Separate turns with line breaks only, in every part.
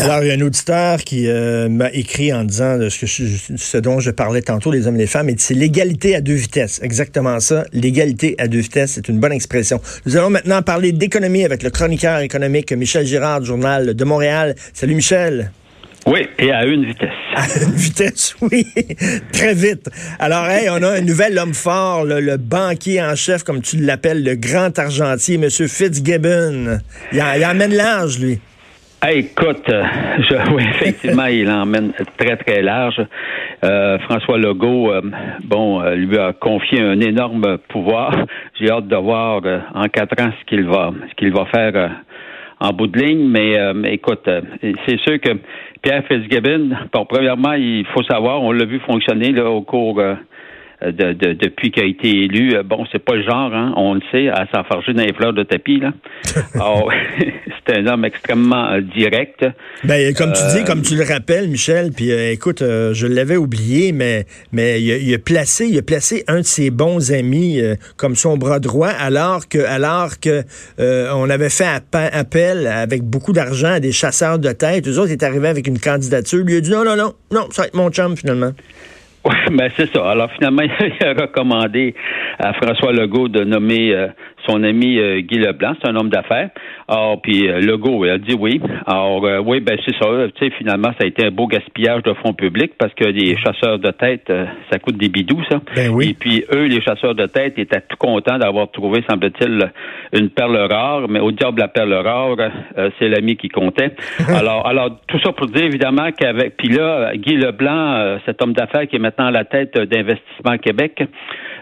Alors, il y a un auditeur qui euh, m'a écrit en disant ce, que je- ce dont je parlais tantôt, les hommes et les femmes, et c'est l'égalité à deux vitesses. Exactement ça. L'égalité à deux vitesses, c'est une bonne expression. Nous allons maintenant parler d'économie avec le chroniqueur économique Michel Girard, du Journal de Montréal. Salut Michel.
Oui, et à une vitesse.
À une vitesse, oui. Très vite. Alors, hey, on a un nouvel homme fort, le, le banquier en chef, comme tu l'appelles, le grand argentier, M. Fitzgibbon. Il, en- il emmène large, lui.
Hey, écoute, euh, je, oui, effectivement, il emmène très, très large. Euh, François Legault, euh, bon, euh, lui a confié un énorme pouvoir. J'ai hâte de voir euh, en quatre ans ce qu'il va, ce qu'il va faire euh, en bout de ligne. Mais, écoute, c'est sûr que Pierre Fitzgibbon, bon, premièrement, il faut savoir, on l'a vu fonctionner là, au cours de, de- depuis qu'il a été élu. Euh, Bon, c'est pas le genre, hein, on le sait, à s'enfarger dans les fleurs de tapis. Là. Alors, c'est un homme extrêmement euh, direct.
Ben, comme tu dis,
Euh,
comme tu le rappelles, Michel, puis euh, écoute, euh, je l'avais oublié, mais, mais il, a, il a placé, il a placé un de ses bons amis euh, comme son bras droit, alors que, alors que euh, on avait fait appe- appel avec beaucoup d'argent à des chasseurs de tête. Eux autres étaient arrivés avec une candidature. Lui a dit non, non, non, non, ça va être mon chum finalement.
Oui, ben c'est ça. Alors finalement, il a recommandé à François Legault de nommer euh, son ami euh, Guy Leblanc, c'est un homme d'affaires. Alors, puis euh, Legault il a dit oui. Alors, oui, ben c'est ça. Tu sais, finalement, ça a été un beau gaspillage de fonds publics parce que les chasseurs de tête, ça coûte des bidous, ça.
Ben oui.
Et puis eux, les chasseurs de tête, étaient tout contents d'avoir trouvé, semble-t-il, une perle rare. Mais au diable la perle rare, c'est l'ami qui comptait. alors, alors tout ça pour dire évidemment qu'avec puis là, Guy Leblanc, cet homme d'affaires qui est maintenant à la tête d'Investissement Québec.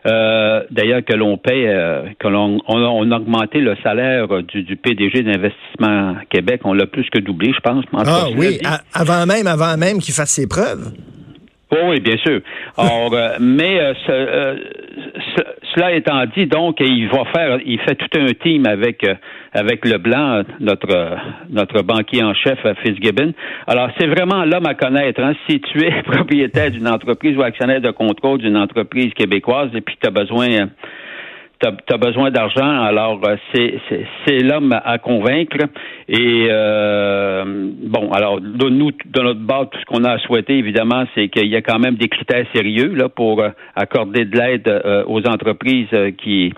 Euh, D'ailleurs, que l'on paie, euh, que l'on on, on a augmenté le salaire du, du PDG d'Investissement Québec. On l'a plus que doublé, je pense. En
Ah oui, avant même, avant même qu'il fasse ses preuves.
Oh oui, bien sûr. Euh, mais ce- euh, ce- cela étant dit, donc, il va faire, il fait tout un team avec euh, avec Leblanc, notre euh, notre banquier en chef, euh, Fitzgibbon. Alors, c'est vraiment l'homme à connaître. Hein. Si tu es propriétaire d'une entreprise ou actionnaire de contrôle d'une entreprise québécoise et puis tu as besoin T'as as besoin d'argent, alors euh, c'est l'homme à convaincre. Et euh, bon, alors de nous, de notre bord, tout ce qu'on a à souhaiter, évidemment, c'est qu'il y a quand même des critères sérieux là pour euh, accorder de l'aide euh, aux entreprises euh, qui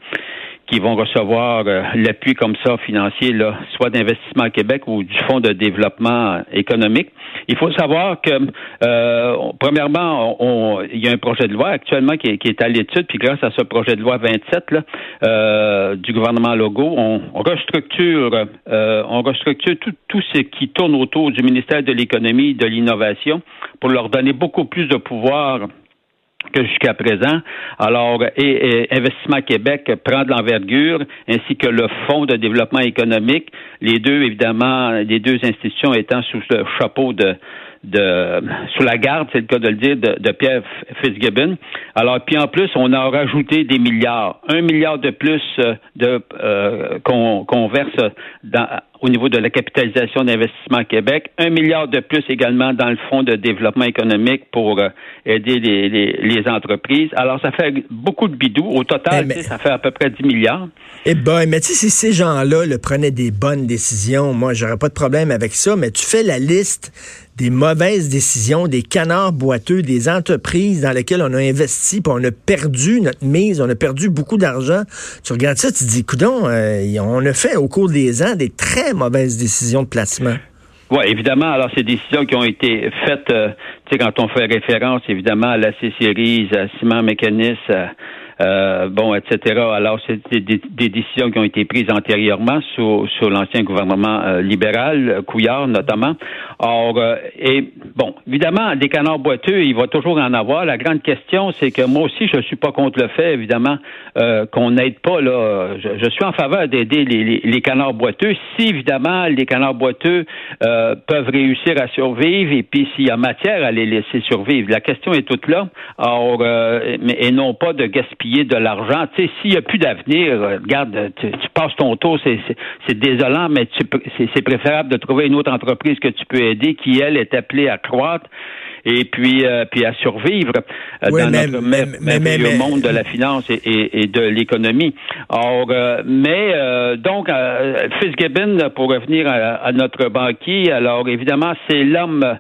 qui vont recevoir euh, l'appui comme ça financier, là, soit d'Investissement Québec ou du Fonds de développement euh, économique. Il faut savoir que, euh, on- premièrement, on- il y a un projet de loi actuellement qui est, qui est à l'étude, puis grâce à ce projet de loi 27 là, euh, du gouvernement Legault, on, on restructure, euh, on restructure tout, tout ce qui tourne autour du ministère de l'économie et de l'innovation pour leur donner beaucoup plus de pouvoir que jusqu'à présent. Alors, et, et Investissement Québec prend de l'envergure, ainsi que le Fonds de développement économique, les deux, évidemment, les deux institutions étant sous le chapeau de de sous la garde, c'est le cas de le dire, de, de Pierre Fitzgibbon. Alors, puis en plus, on a rajouté des milliards, un milliard de plus euh, de euh, qu'on verse dans, au niveau de la capitalisation d'investissement Québec, un milliard de plus également dans le fonds de développement économique pour euh, aider les, les, les entreprises. Alors, ça fait beaucoup de bidous. Au total,
Eh, mais-
ça fait à peu près 10 milliards.
Eh ben, mais tu sais, si ces gens-là le prenaient des bonnes décisions, moi, j'aurais pas de problème avec ça, mais tu fais la liste des mauvaises décisions, des canards boiteux, des entreprises dans lesquelles on a investi, puis on a perdu notre mise, on a perdu beaucoup d'argent. Tu regardes ça, tu te dis, coudon, euh, on a fait au cours des ans des très mauvaises décisions de placement.
Oui, évidemment. Alors, ces décisions qui ont été faites, euh, tu sais, quand on fait référence, évidemment, à la C-Series, à Ciment Mécanis, à, bon, etc. Alors, c'est des, décisions qui ont été prises antérieurement sous, sous l'ancien gouvernement libéral, Couillard notamment. Or, et bon, évidemment, des canards boiteux, il va toujours en avoir. La grande question, c'est que moi aussi, je suis pas contre le fait, évidemment, qu'on n'aide pas. Là, je, suis en faveur d'aider les, les, canards boiteux. Si évidemment les canards boiteux peuvent réussir à survivre et puis s'il y a matière à les laisser survivre. La question est toute là. Or, euh, et non pas de gaspiller de l'argent. Tu sais, s'il n'y a plus d'avenir, euh, regarde, tu, passes ton tour, c'est désolant, mais c'est préférable de trouver une autre entreprise que tu peux aider qui, elle, est appelée à croître et puis euh, puis à survivre dans notre mais, monde de la finance et, de l'économie. Or, mais donc Fitzgibbon, pour revenir à, notre banquier, alors évidemment c'est l'homme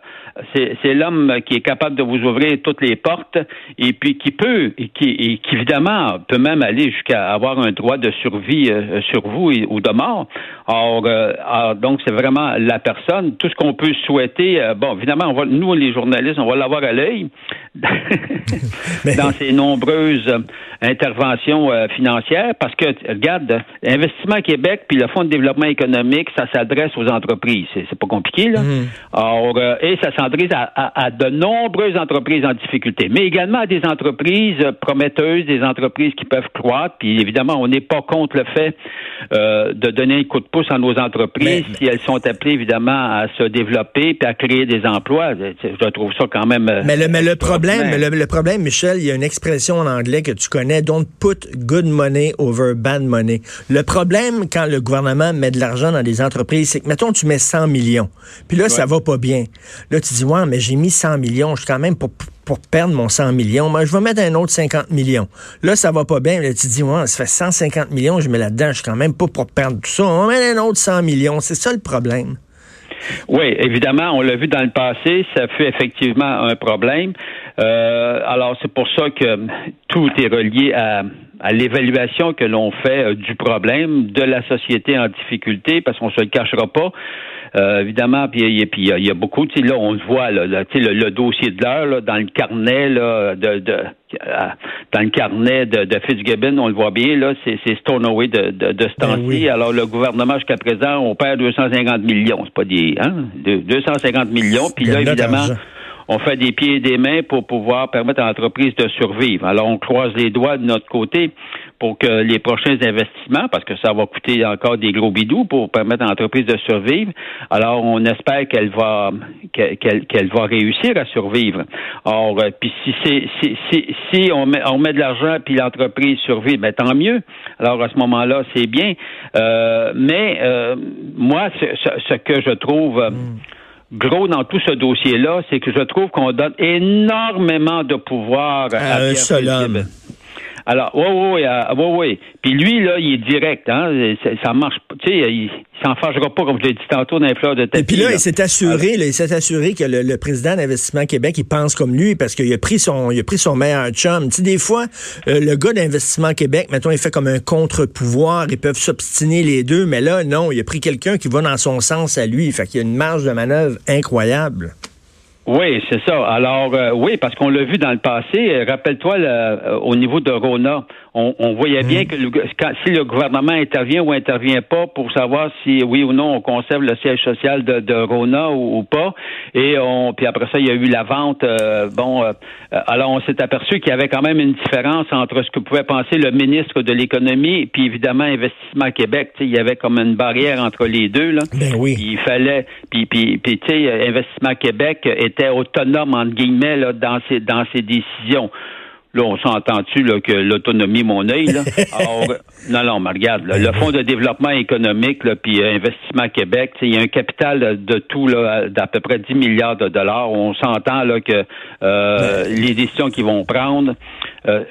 c'est l'homme qui est capable de vous ouvrir toutes les portes et puis qui peut, et qui, qui évidemment peut même aller jusqu'à avoir un droit de survie euh, sur vous ou de mort. Or, euh, donc c'est vraiment la personne. Tout ce qu'on peut souhaiter, euh, bon, évidemment, on va, nous les journalistes, on va l'avoir à l'œil dans ces nombreuses interventions financières parce que regarde, Investissement Québec puis le Fonds de développement économique, ça s'adresse aux entreprises. C'est pas compliqué là. Mm. Or, et ça s'adresse à, de nombreuses entreprises en difficulté, mais également à des entreprises prometteuses, des entreprises qui peuvent croître. Puis évidemment, on n'est pas contre le fait euh, de donner un coup de pouce à nos entreprises si elles sont appelées évidemment à se développer puis à créer des emplois. Je trouve ça quand même.
Euh, mais le, mais le problème, le, problème, Michel, il y a une expression en anglais que tu connais, don't put good money over bad money. Le problème quand le gouvernement met de l'argent dans des entreprises, c'est que mettons tu mets 100 millions, puis là ça va pas bien. Là tu dis ouais, mais j'ai mis 100 millions, je suis quand même pour, pour perdre mon 100 millions. Moi, je vais mettre un autre 50 millions. Là, ça va pas bien. Là, tu dis, ouais, ça fait 150 millions, je mets là-dedans, je suis quand même pas pour perdre tout ça. On va mettre un autre 100 millions. C'est ça le problème.
Oui, évidemment, on l'a vu dans le passé, ça fut effectivement un problème. Euh, alors, c'est pour ça que tout est relié à, à l'évaluation que l'on fait euh, du problème de la société en difficulté, parce qu'on se le cachera pas. Euh, évidemment, puis il y, a beaucoup, tu sais, là, on le voit, là, tu sais, le, dossier de l'heure, dans le carnet, là, de, de dans le carnet de, de, Fitzgibbon, on le voit bien, là, c'est, c'est Stoneway de, de, de ben Alors, le gouvernement, jusqu'à présent, on perd 250 millions. C'est pas des, hein, 250 millions. Puis là, évidemment, on fait des pieds et des mains pour pouvoir permettre à l'entreprise de survivre. Alors, on croise les doigts de notre côté pour que les prochains investissements, parce que ça va coûter encore des gros bidous pour permettre à l'entreprise de survivre. Alors, on espère qu'elle va qu'elle va réussir à survivre. Or, euh, puis si c'est si, si, si, on met on met de l'argent puis l'entreprise survit, ben tant mieux. Alors à ce moment-là, c'est bien. Euh, mais euh, moi, ce, ce, que je trouve mm gros dans tout ce dossier-là, c'est que je trouve qu'on donne énormément de pouvoir à,
à un seul homme.
Alors, oui, oui, oui, oui. Puis lui, là, il est direct, hein. Ça, marche pas. Tu sais, il, s'en fâchera pas, comme je l'ai dit tantôt, dans les fleurs de tapis.
Et puis là, il s'est assuré, il s'est assuré que le, président d'Investissement Québec, il pense comme lui, parce qu'il a pris son, il a pris son meilleur chum. Tu sais, des fois, euh, le gars d'Investissement Québec, mettons, il fait comme un contre-pouvoir, ils peuvent s'obstiner les deux, mais là, non, il a pris quelqu'un qui va dans son sens à lui. Fait qu'il y a une marge de manœuvre incroyable.
Oui, c'est ça. Alors, euh, oui, parce qu'on l'a vu dans le passé. Rappelle-toi, euh, au niveau de Rona, on, voyait bien que si le gouvernement intervient ou intervient pas pour savoir si oui ou non on conserve le siège social de, Rona ou, pas, et on, puis après ça, il y a eu la vente. Euh, bon, alors on s'est aperçu qu'il y avait quand même une différence entre ce que pouvait penser le ministre de l'économie, puis évidemment Investissement Québec. Il y avait comme une barrière entre les deux là.
Ben oui.
il fallait, puis puis, puis tu sais, Investissement Québec était était autonome, entre guillemets, là, dans, ses, dans ses décisions. Là, on s'entend-tu que l'autonomie, mon œil, là? non, non, mais regarde, le Fonds de développement économique, puis euh, Investissement Québec, il y a un capital de tout là, d'à peu près 10 milliards de dollars. On s'entend là que euh, les décisions qu'ils vont prendre, euh,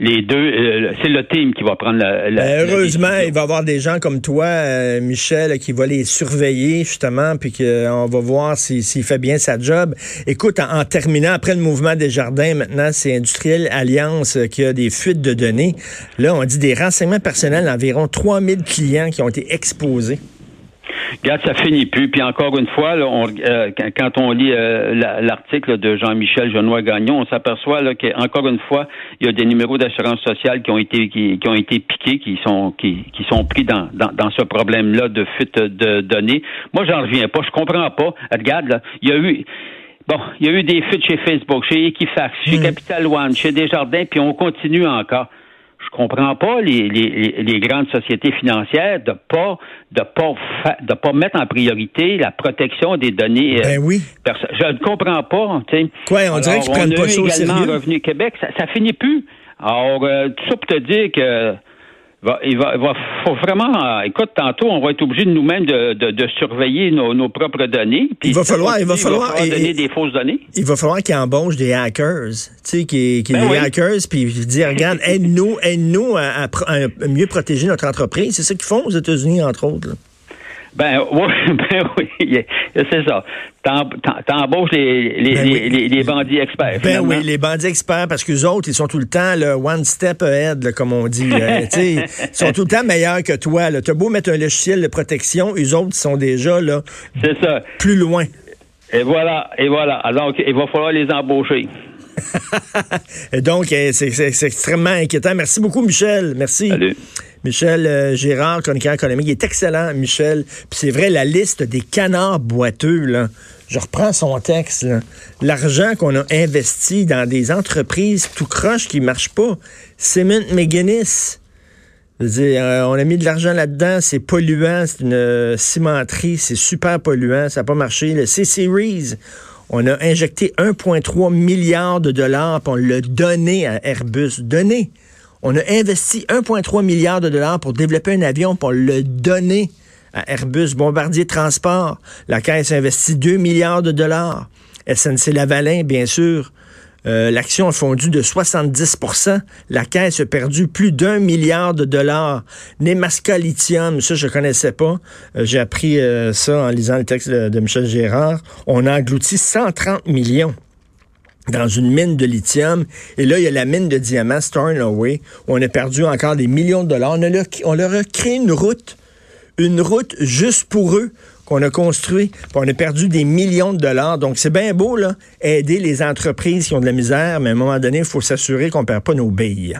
les deux, euh, c'est le team qui va prendre la.
Ben, heureusement, il va y avoir des gens comme toi, euh, Michel, qui va les surveiller justement, puis qu'on va voir s'il fait bien sa job. Écoute, en, terminant, après le mouvement des jardins, maintenant, c'est Industriel Alliance qui a des fuites de données. Là, on dit des renseignements personnels d'environ 3000 clients qui ont été exposés.
Regarde, ça finit plus. Puis encore une fois, euh, quand on lit euh, l'article de Jean-Michel Genois Gagnon, on s'aperçoit qu'encore une fois, il y a des numéros d'assurance sociale qui ont été qui, ont été piqués, qui sont qui, sont pris dans, dans, ce problème-là de fuite de données. Moi, j'en reviens pas. Je comprends pas. Regarde, il y a eu Bon, il y a eu des fuites chez Facebook, chez Equifax, chez hmm. Capital One, chez Desjardins, puis on continue encore je comprends pas les, les, les, grandes sociétés financières de pas de pas de pas mettre en priorité la protection des données.
Euh, ben oui.
Je ne comprends pas. sais.
Quoi, on dirait qu'ils prennent pas ça au
sérieux? Revenu Québec, ça, ça finit plus. Alors, euh, tout ça pour te dire que va, il va faut vraiment, euh, écoute, tantôt, on va être obligé de nous-mêmes de, de, surveiller nos, nos, propres données.
il va falloir, il va falloir,
donner des fausses données.
Il va falloir qu'ils embauchent des hackers, tu sais, qui, qui ben des hackers, puis dire, regarde, aide-nous, aide-nous à, à, mieux protéger notre entreprise. C'est ça qu'ils font aux États-Unis, entre autres.
Ben oui, ben oui, c'est ça. T'embauches les, les, ben les, les, bandits experts.
Ben oui, les bandits experts, parce qu'eux autres, ils sont tout le temps le one step ahead, comme on dit. ils sont tout le temps meilleurs que toi. T'as beau mettre un logiciel de protection, eux autres, ils sont déjà là,
ça.
plus loin.
Et voilà, et voilà. Alors, il va falloir les embaucher.
donc, eh, c'est extrêmement inquiétant. Merci beaucoup, Michel. Merci.
Salut.
Michel euh, Gérard, chroniqueur économique, il est excellent, Michel. Puis c'est vrai, la liste des canards boiteux, là, je reprends son texte, l'argent qu'on a investi dans des entreprises tout croche qui ne marchent pas. Cement McGuinness, euh, on a mis de l'argent là-dedans, c'est polluant, c'est une euh, cimenterie, c'est super polluant, ça n'a pas marché. Le C-Series, on a injecté 1,3 milliard de dollars, on l'a donné à Airbus. Donné. On a investi 1,3 milliard de dollars pour développer un avion pour le donner à Airbus Bombardier Transport. La Caisse a investi 2 milliards de dollars. SNC Lavalin, bien sûr. Euh, l'action a fondu de 70% La caisse a perdu plus d'un milliard de dollars. Nemaska Lithium, ça, je connaissais pas. Euh, j'ai appris euh, ça en lisant le texte de, Michel Gérard. On a englouti 130 millions dans une mine de lithium. Et là, il y a la mine de diamants, Stornoway, où on a perdu encore des millions de dollars. On leur a créé une route, une route juste pour eux qu'on a construit. On a perdu des millions de dollars. Donc, c'est bien beau, là, aider les entreprises qui ont de la misère, mais à un moment donné, il faut s'assurer qu'on ne perd pas nos billes.